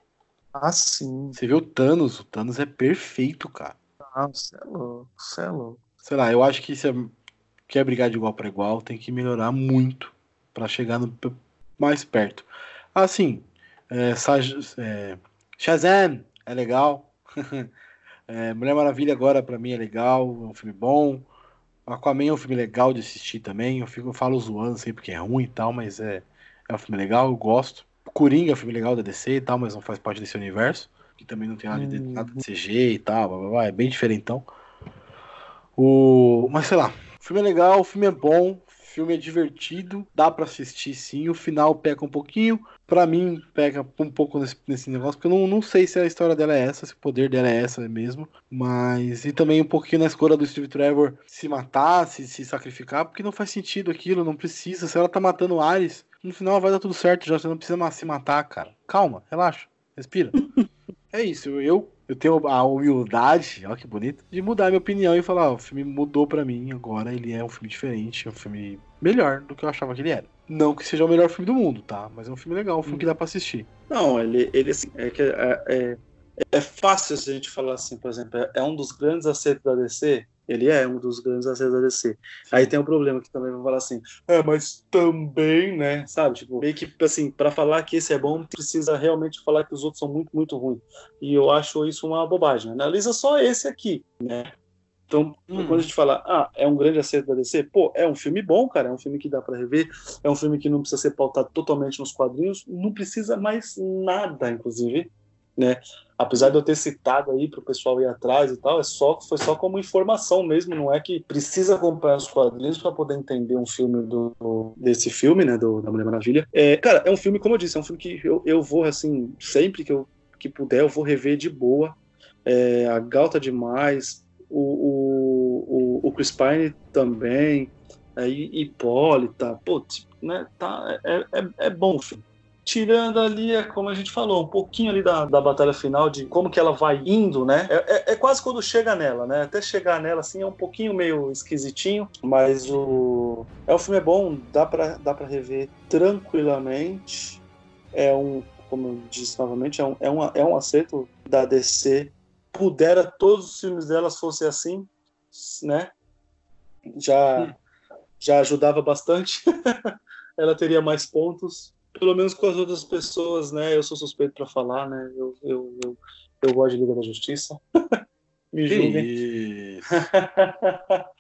Ah, sim. Você vê o Thanos, o Thanos é perfeito, cara. Ah, você é louco, você é louco. Sei lá, eu acho que se é, quer brigar de igual para igual, tem que melhorar muito para chegar no, mais perto. Assim, é, é, Shazam é legal. é, Mulher Maravilha agora para mim é legal, é um filme bom. Aquaman é um filme legal de assistir também. Eu, fico, eu falo zoando sempre porque é ruim e tal, mas é, é um filme legal, eu gosto. Coringa é um filme legal da DC e tal, mas não faz parte desse universo que também não tem nada de, nada de CG e tal, blá, blá, blá, é bem diferentão. O... Mas sei lá, o filme é legal, o filme é bom, o filme é divertido, dá para assistir sim, o final peca um pouquinho, para mim peca um pouco nesse, nesse negócio, porque eu não, não sei se a história dela é essa, se o poder dela é essa mesmo, mas e também um pouquinho na escolha do Steve Trevor se matar, se, se sacrificar, porque não faz sentido aquilo, não precisa, se ela tá matando o Ares, no final vai dar tudo certo já, você não precisa se matar, cara. Calma, relaxa, respira. É isso, eu, eu tenho a humildade, olha que bonito, de mudar minha opinião e falar, o filme mudou para mim, agora ele é um filme diferente, é um filme melhor do que eu achava que ele era. Não que seja o melhor filme do mundo, tá? Mas é um filme legal, um filme que dá pra assistir. Não, ele, ele assim, é, é, é, é fácil se a gente falar assim, por exemplo, é, é um dos grandes acertos da DC, ele é um dos grandes acertos da DC. Aí tem um problema que também vão falar assim, é, mas também, né? Sabe? Tipo, meio que assim, para falar que esse é bom, precisa realmente falar que os outros são muito, muito ruins. E eu acho isso uma bobagem. Analisa só esse aqui, né? Então, hum. quando a gente fala, ah, é um grande acerto da DC, pô, é um filme bom, cara, é um filme que dá para rever, é um filme que não precisa ser pautado totalmente nos quadrinhos, não precisa mais nada, inclusive, né? Apesar de eu ter citado aí para o pessoal ir atrás e tal, é só foi só como informação mesmo, não é que precisa acompanhar os quadrinhos para poder entender um filme do, desse filme, né, do, da Mulher Maravilha. É, cara, é um filme, como eu disse, é um filme que eu, eu vou assim sempre que eu que puder eu vou rever de boa. É, a Galta demais, o, o, o, Chris Pine também, é, Hipólita, pô, né, tá, é, é, é bom o filme tirando ali, é como a gente falou, um pouquinho ali da, da batalha final, de como que ela vai indo, né? É, é, é, quase quando chega nela, né? Até chegar nela, assim, é um pouquinho meio esquisitinho, mas o... É, o filme é bom, dá pra, dá pra rever tranquilamente. É um, como eu disse novamente, é um, é, um, é um acerto da DC. Pudera todos os filmes delas fossem assim, né? Já, já ajudava bastante. ela teria mais pontos pelo menos com as outras pessoas, né? Eu sou suspeito para falar, né? Eu, eu, eu, eu gosto de Liga da Justiça. Me julguem.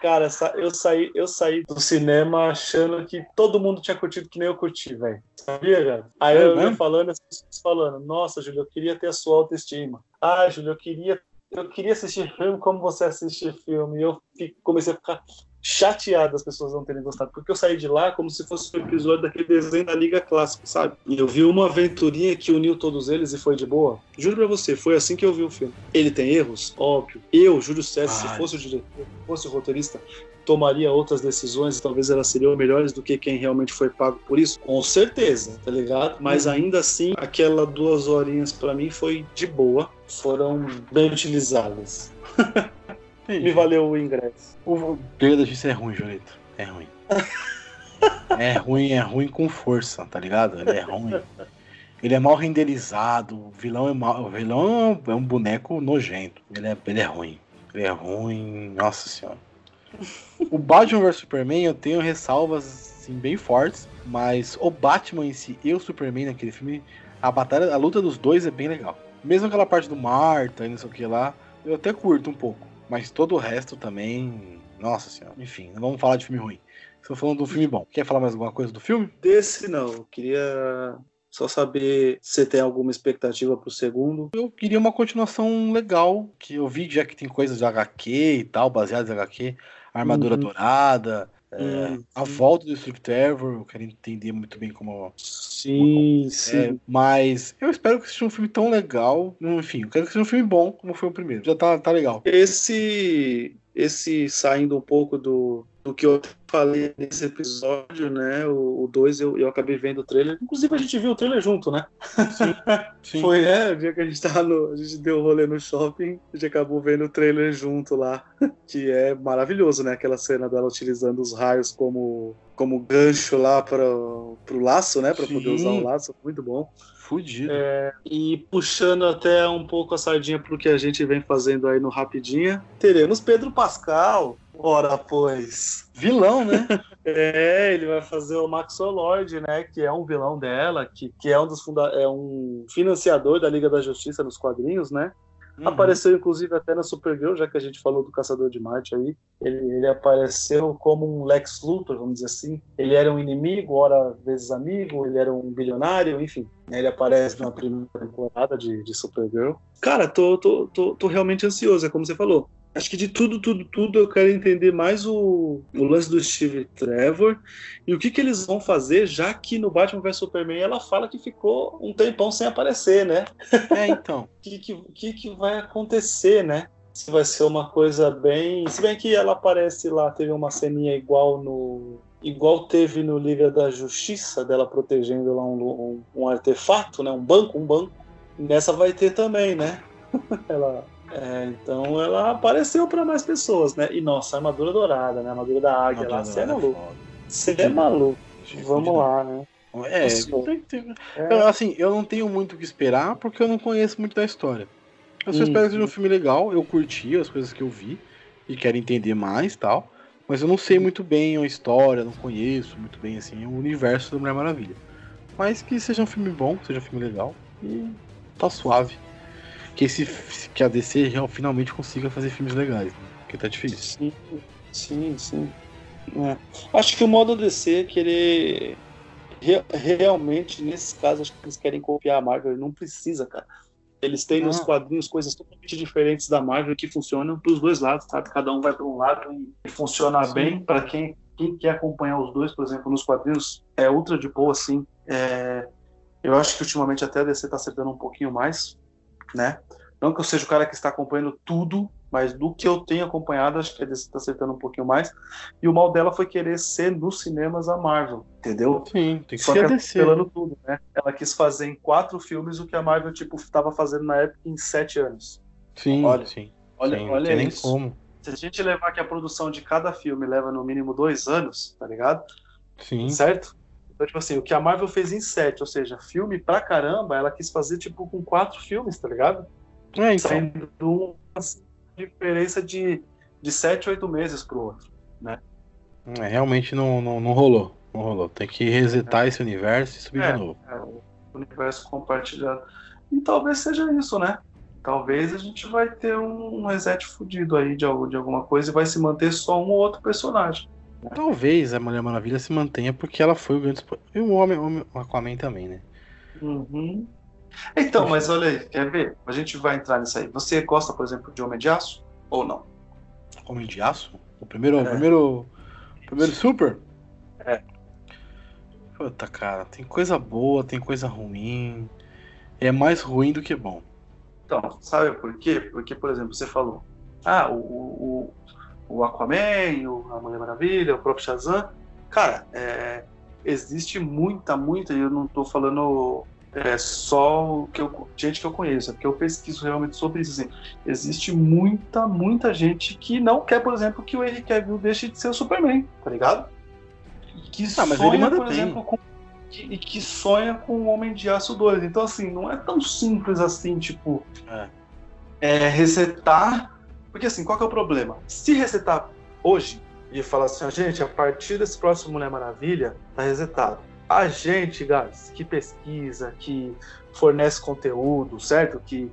Cara, eu saí, eu saí do cinema achando que todo mundo tinha curtido que nem eu curti, velho. Sabia, cara? Aí eu ia falando, as pessoas falando, nossa, Júlio, eu queria ter a sua autoestima. Ah, Júlio, eu queria, eu queria assistir filme como você assiste filme. E eu comecei a ficar chateado das pessoas não terem gostado, porque eu saí de lá como se fosse um episódio daquele desenho da Liga Clássica, sabe? E eu vi uma aventurinha que uniu todos eles e foi de boa. Juro pra você, foi assim que eu vi o filme. Ele tem erros? Óbvio. Eu, Júlio César, se fosse o diretor, fosse o roteirista, tomaria outras decisões e talvez elas seriam melhores do que quem realmente foi pago por isso? Com certeza, tá ligado? Mas uhum. ainda assim, aquela duas horinhas para mim foi de boa, foram bem utilizadas. Me valeu o ingresso. O da Justiça é ruim, Jolito. É ruim. é ruim, é ruim com força, tá ligado? Ele é ruim. Ele é mal renderizado, o vilão é mal, o vilão é um boneco nojento. Ele é, ele é ruim. Ele é ruim, nossa senhora. O Batman vs Superman eu tenho ressalvas assim, bem fortes, mas o Batman em si e o Superman naquele filme, a batalha, a luta dos dois é bem legal. Mesmo aquela parte do Marta e não sei o que lá, eu até curto um pouco. Mas todo o resto também. Nossa senhora. Enfim, não vamos falar de filme ruim. Estou falando de um filme bom. Quer falar mais alguma coisa do filme? Desse não. Eu queria só saber se tem alguma expectativa pro segundo. Eu queria uma continuação legal. Que eu vi já que tem coisas de HQ e tal, baseadas em HQ. Armadura uhum. Dourada. É, hum, a volta do Trevor, eu quero entender muito bem como. Sim, como, sim. É, mas eu espero que seja um filme tão legal. Enfim, eu quero que seja um filme bom como foi o primeiro. Já tá, tá legal. Esse. Esse saindo um pouco do, do que eu falei nesse episódio, né? O 2 eu, eu acabei vendo o trailer. Inclusive a gente viu o trailer junto, né? Sim, sim. Foi, né? O dia que a gente tava no. A gente deu o rolê no shopping, a gente acabou vendo o trailer junto lá. Que é maravilhoso, né? Aquela cena dela utilizando os raios como, como gancho lá para pro laço, né? Para poder usar o laço. Muito bom. Fudido. É, e puxando até um pouco a sardinha pro que a gente vem fazendo aí no Rapidinha, teremos Pedro Pascal. Ora, pois. Vilão, né? é, ele vai fazer o Maxolord, né? Que é um vilão dela, que, que é um dos funda é um financiador da Liga da Justiça nos quadrinhos, né? Uhum. Apareceu, inclusive, até na Supergirl, já que a gente falou do Caçador de Marte aí. Ele, ele apareceu como um Lex Luthor, vamos dizer assim. Ele era um inimigo, ora vezes amigo, ele era um bilionário, enfim. Ele aparece na primeira temporada de, de Supergirl. Cara, tô, tô, tô, tô realmente ansioso, é como você falou acho que de tudo, tudo, tudo eu quero entender mais o, o lance do Steve Trevor e o que, que eles vão fazer, já que no Batman vs Superman ela fala que ficou um tempão sem aparecer, né? É, então. O que, que, que, vai acontecer, né? Se vai ser uma coisa bem. Se bem que ela aparece lá, teve uma ceninha igual no. Igual teve no Liga da Justiça, dela protegendo lá um, um, um artefato, né? Um banco, um banco. Nessa vai ter também, né? ela é, então ela apareceu para mais pessoas, né? E nossa, armadura dourada, né? Armadura da águia lá, você é maluco. Você é maluco. Vamos lá, né? É, é, assim, eu não tenho muito o que esperar porque eu não conheço muito da história. Eu só hum, espero que seja um filme legal, eu curti as coisas que eu vi e quero entender mais tal. Mas eu não sei muito bem a história, não conheço muito bem assim o universo da Mulher Maravilha. Mas que seja um filme bom, seja um filme legal e tá suave que, esse, que a DC finalmente consiga fazer filmes legais. Porque tá difícil. Sim, sim, sim. É. Acho que o modo DC é que ele. Re, realmente, nesse caso, acho que eles querem copiar a Marvel. Não precisa, cara. Eles têm nos quadrinhos coisas totalmente diferentes da Marvel que funcionam para os dois lados, sabe? Cada um vai para um lado e funciona Sim. bem para quem, quem quer acompanhar os dois, por exemplo, nos quadrinhos é ultra de boa, assim. É... Eu acho que ultimamente até a DC está acertando um pouquinho mais, né? Não que eu seja o cara que está acompanhando tudo, mas do que eu tenho acompanhado, acho que a DC está acertando um pouquinho mais. E o mal dela foi querer ser nos cinemas a Marvel, entendeu? Sim, tem que Só ser que DC. Né? tudo, né? Ela quis fazer em quatro filmes o que a Marvel tipo estava fazendo na época em sete anos. Sim, olha, sim. Olha, sim, olha nem como. Se a gente levar que a produção de cada filme leva no mínimo dois anos, tá ligado? Sim. Certo? Então, tipo assim, o que a Marvel fez em sete, ou seja, filme pra caramba, ela quis fazer, tipo, com quatro filmes, tá ligado? É, então. Saindo uma diferença de, de 7, 8 meses pro outro, né? É, realmente não, não, não rolou. Não rolou. Tem que resetar é. esse universo e subir é, de novo. É, o universo compartilhado. E talvez seja isso, né? talvez a gente vai ter um reset fudido aí de, de alguma coisa e vai se manter só um ou outro personagem. Talvez a Mulher Maravilha se mantenha porque ela foi o grande. E o Homem, o Aquaman também, né? Uhum. Então, mas olha aí, quer ver? A gente vai entrar nisso aí. Você gosta, por exemplo, de Homem de Aço ou não? Homem de Aço? O primeiro, é. o primeiro, o primeiro Super? É. Puta, cara, tem coisa boa, tem coisa ruim. É mais ruim do que bom. Então, sabe por quê? Porque, por exemplo, você falou, ah, o, o, o Aquaman, o, a Mulher Maravilha, o próprio Shazam. Cara, é, existe muita, muita, e eu não estou falando é, só que eu, gente que eu conheço, é porque eu pesquiso realmente sobre isso. Assim, existe muita, muita gente que não quer, por exemplo, que o Henry Cavill deixe de ser o Superman, tá ligado? E que ah, sonha, por exemplo, com e que sonha com o Homem de Aço 2. Então, assim, não é tão simples assim, tipo, é. É, resetar. Porque, assim, qual que é o problema? Se resetar hoje e falar assim, gente, a partir desse próximo Mulher Maravilha, tá resetado. A gente, guys, que pesquisa, que fornece conteúdo, certo? Que,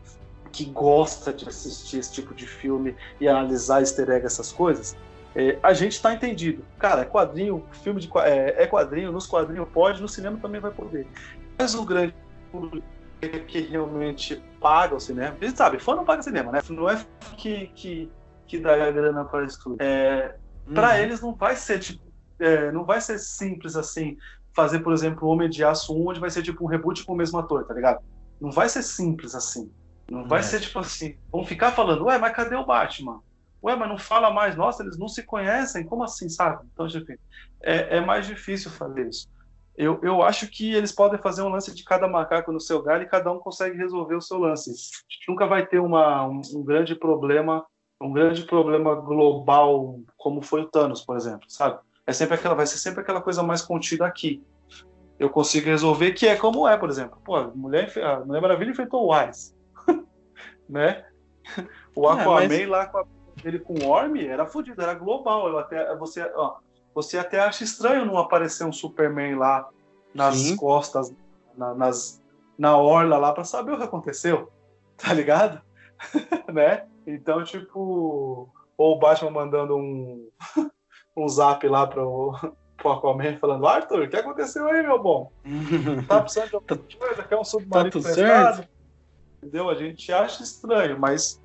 que gosta de assistir esse tipo de filme e analisar easter egg, essas coisas, é, a gente está entendido. Cara, é quadrinho, filme de é, é, quadrinho, nos quadrinhos pode, no cinema também vai poder. Mas o grande público que realmente paga o cinema, a gente sabe, fã não paga cinema, né? Não é que, que, que dá a grana para isso tudo. É, para uhum. eles não vai ser tipo, é, não vai ser simples assim fazer, por exemplo, o Homem de Aço 1, onde vai ser tipo um reboot com o mesmo ator, tá ligado? Não vai ser simples assim. Não vai é. ser tipo assim, vamos ficar falando, ué, mas cadê o Batman? Ué, mas não fala mais, nossa, eles não se conhecem, como assim, sabe? Então, enfim, é, é mais difícil fazer isso. Eu, eu acho que eles podem fazer um lance de cada macaco no seu galho e cada um consegue resolver o seu lance. Nunca vai ter uma, um, um grande problema, um grande problema global como foi o Thanos, por exemplo, sabe? É sempre aquela, vai ser sempre aquela coisa mais contida aqui. Eu consigo resolver que é como é, por exemplo. Pô, a Mulher, a Mulher Maravilha enfrentou o Ares, né? O Aquaman é, mas... lá com a ele com o Orm era fodido, era global. Eu até, você, ó, você até acha estranho não aparecer um Superman lá nas Sim. costas, na, nas, na orla lá, para saber o que aconteceu, tá ligado? né? Então, tipo, ou o Batman mandando um, um zap lá pro, pro Aquaman falando: Arthur, o que aconteceu aí, meu bom? tá precisando de alguma coisa? Quer um submarino tá prestado? Entendeu? A gente acha estranho, mas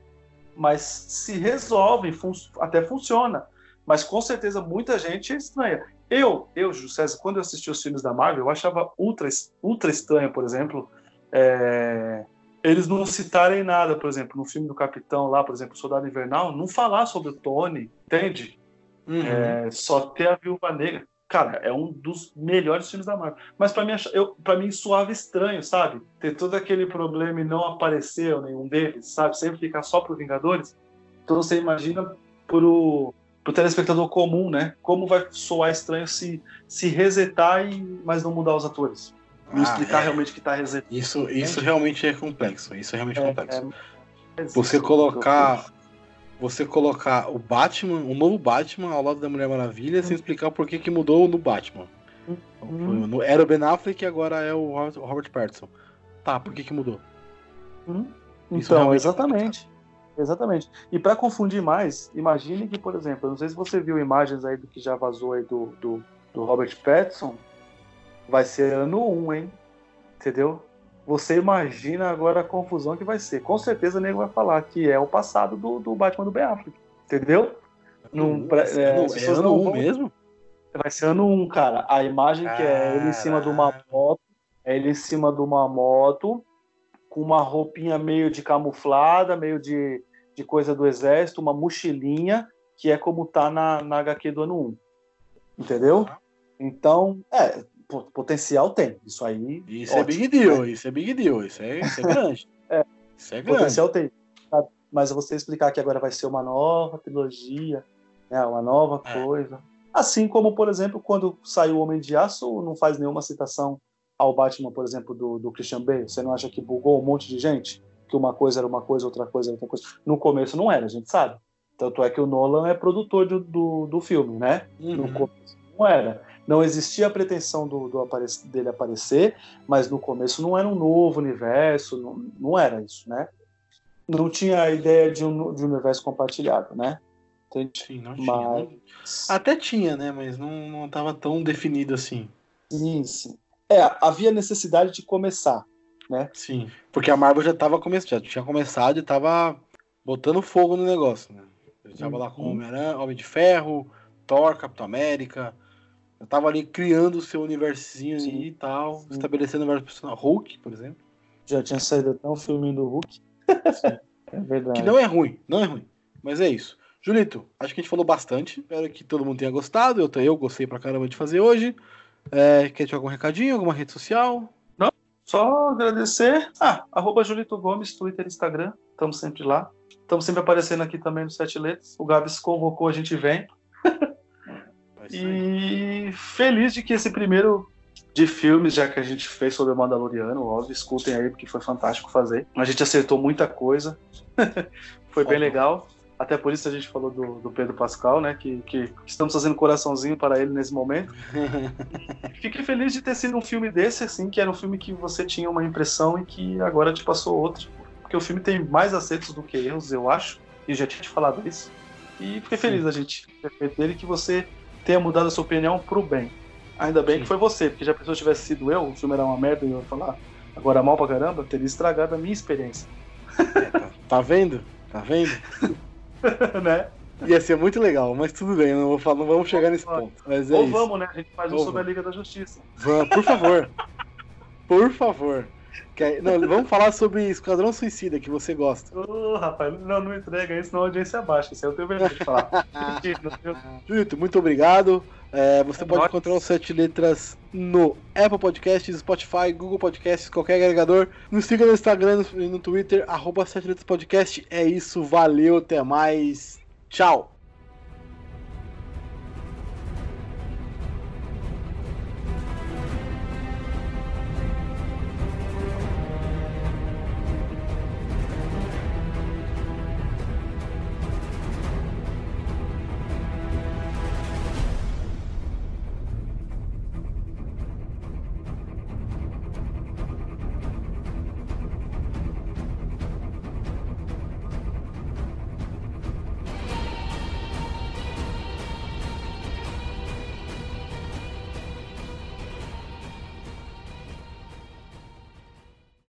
mas se resolve, fun até funciona. Mas com certeza muita gente é estranha. Eu, eu, José, quando eu assisti os filmes da Marvel, eu achava ultra, ultra estranho, por exemplo, é, eles não citarem nada, por exemplo, no filme do Capitão lá, por exemplo, Soldado Invernal, não falar sobre o Tony, entende? Uhum. É, só ter a Viúva Negra cara, é um dos melhores filmes da Marvel. Mas para mim, eu, para mim suave estranho, sabe? Ter todo aquele problema e não aparecer nenhum deles, sabe? Sempre ficar só pro Vingadores. Então você imagina pro, pro telespectador comum, né? Como vai soar estranho se, se resetar e mas não mudar os atores. Me ah, explicar é. realmente que tá resetando. Isso, isso realmente é complexo. Isso é realmente é, complexo. É, você colocar você colocar o Batman, o novo Batman ao lado da Mulher Maravilha, hum. sem explicar por que, que mudou no Batman. Hum. Era o Ben Affleck e agora é o Robert Pattinson. Tá, por que, que mudou? Hum. Então, exatamente. Exatamente. E para confundir mais, imagine que, por exemplo, não sei se você viu imagens aí do que já vazou aí do, do, do Robert Pattinson, vai ser ano 1, hein? Entendeu? Você imagina agora a confusão que vai ser. Com certeza o nego vai falar que é o passado do, do Batman do Ben Affleck. Entendeu? Num, é, é, é ano 1 um mesmo? Vai ser ano 1, um, cara. A imagem que é ele em cima de uma moto, é ele em cima de uma moto, com uma roupinha meio de camuflada, meio de, de coisa do exército, uma mochilinha, que é como tá na, na HQ do ano 1. Entendeu? Então, é, potencial tem. Isso aí. Isso é ótimo, é big deal, né? isso é big deal, isso é, isso é grande. é, isso é grande. Potencial tem. Mas você explicar que agora vai ser uma nova trilogia, né, uma nova é. coisa. Assim como, por exemplo, quando saiu o Homem de Aço, não faz nenhuma citação ao Batman, por exemplo, do, do Christian Bale. Você não acha que bugou um monte de gente? Que uma coisa era uma coisa, outra coisa era outra coisa. No começo não era, a gente sabe. Tanto é que o Nolan é produtor do, do, do filme, né? Uhum. No começo não era. Não existia a pretensão do, do dele aparecer, mas no começo não era um novo universo, não, não era isso, né? não tinha a ideia de um, de um universo compartilhado, né? Sim, não tinha. Mas... Até tinha, né? Mas não, não tava tão definido assim. Sim, sim. É, havia necessidade de começar, né? Sim, porque a Marvel já tava começando, já tinha começado e tava botando fogo no negócio, né? Já tava uhum. lá com Homem-Aranha, Homem de Ferro, Thor, Capitão América. Eu tava ali criando o seu universinho e tal, sim. estabelecendo vários personagens. Hulk, por exemplo. Já tinha saído até um filme do Hulk. é verdade. Que não é ruim, não é ruim. Mas é isso. Julito, acho que a gente falou bastante. Espero que todo mundo tenha gostado. Eu, eu gostei pra caramba de fazer hoje. É, quer ter algum recadinho, alguma rede social? Só agradecer. Ah, arroba Julito Gomes, Twitter Instagram. Estamos sempre lá. Estamos sempre aparecendo aqui também no Sete Letras. O Gabs convocou, a gente vem. e feliz de que esse primeiro de filmes, já que a gente fez sobre o Mandaloriano, óbvio, escutem aí, porque foi fantástico fazer. A gente acertou muita coisa. foi bem legal. Até por isso a gente falou do, do Pedro Pascal, né? Que, que, estamos fazendo coraçãozinho para ele nesse momento. Fiquei feliz de ter sido um filme desse, assim, que era um filme que você tinha uma impressão e que agora te passou outra. Porque o filme tem mais acertos do que erros, eu acho. E eu já tinha te falado isso. E fiquei Sim. feliz a gente ter dele que você tenha mudado a sua opinião pro bem. Ainda bem Sim. que foi você, porque já pensou se tivesse sido eu, o filme era uma merda e eu ia falar agora mal pra caramba, teria estragado a minha experiência. É, tá, tá vendo? Tá vendo? né? Ia ser muito legal, mas tudo bem, não, vou falar, não vamos chegar nesse ponto. Mas é Ou isso. vamos, né? A gente faz um Ou sobre a Liga da Justiça. Vamos, por favor. por favor. Não, vamos falar sobre Esquadrão Suicida, que você gosta. Ô, oh, rapaz, não, não entrega isso, não a audiência baixa. Isso aí eu tenho vergonha de falar. Julito, muito obrigado. É, você é pode nóis. encontrar os sete letras no Apple Podcasts, Spotify, Google Podcasts, qualquer agregador. Nos siga no Instagram e no, no Twitter, arroba sete letras podcast. É isso, valeu, até mais. Tchau!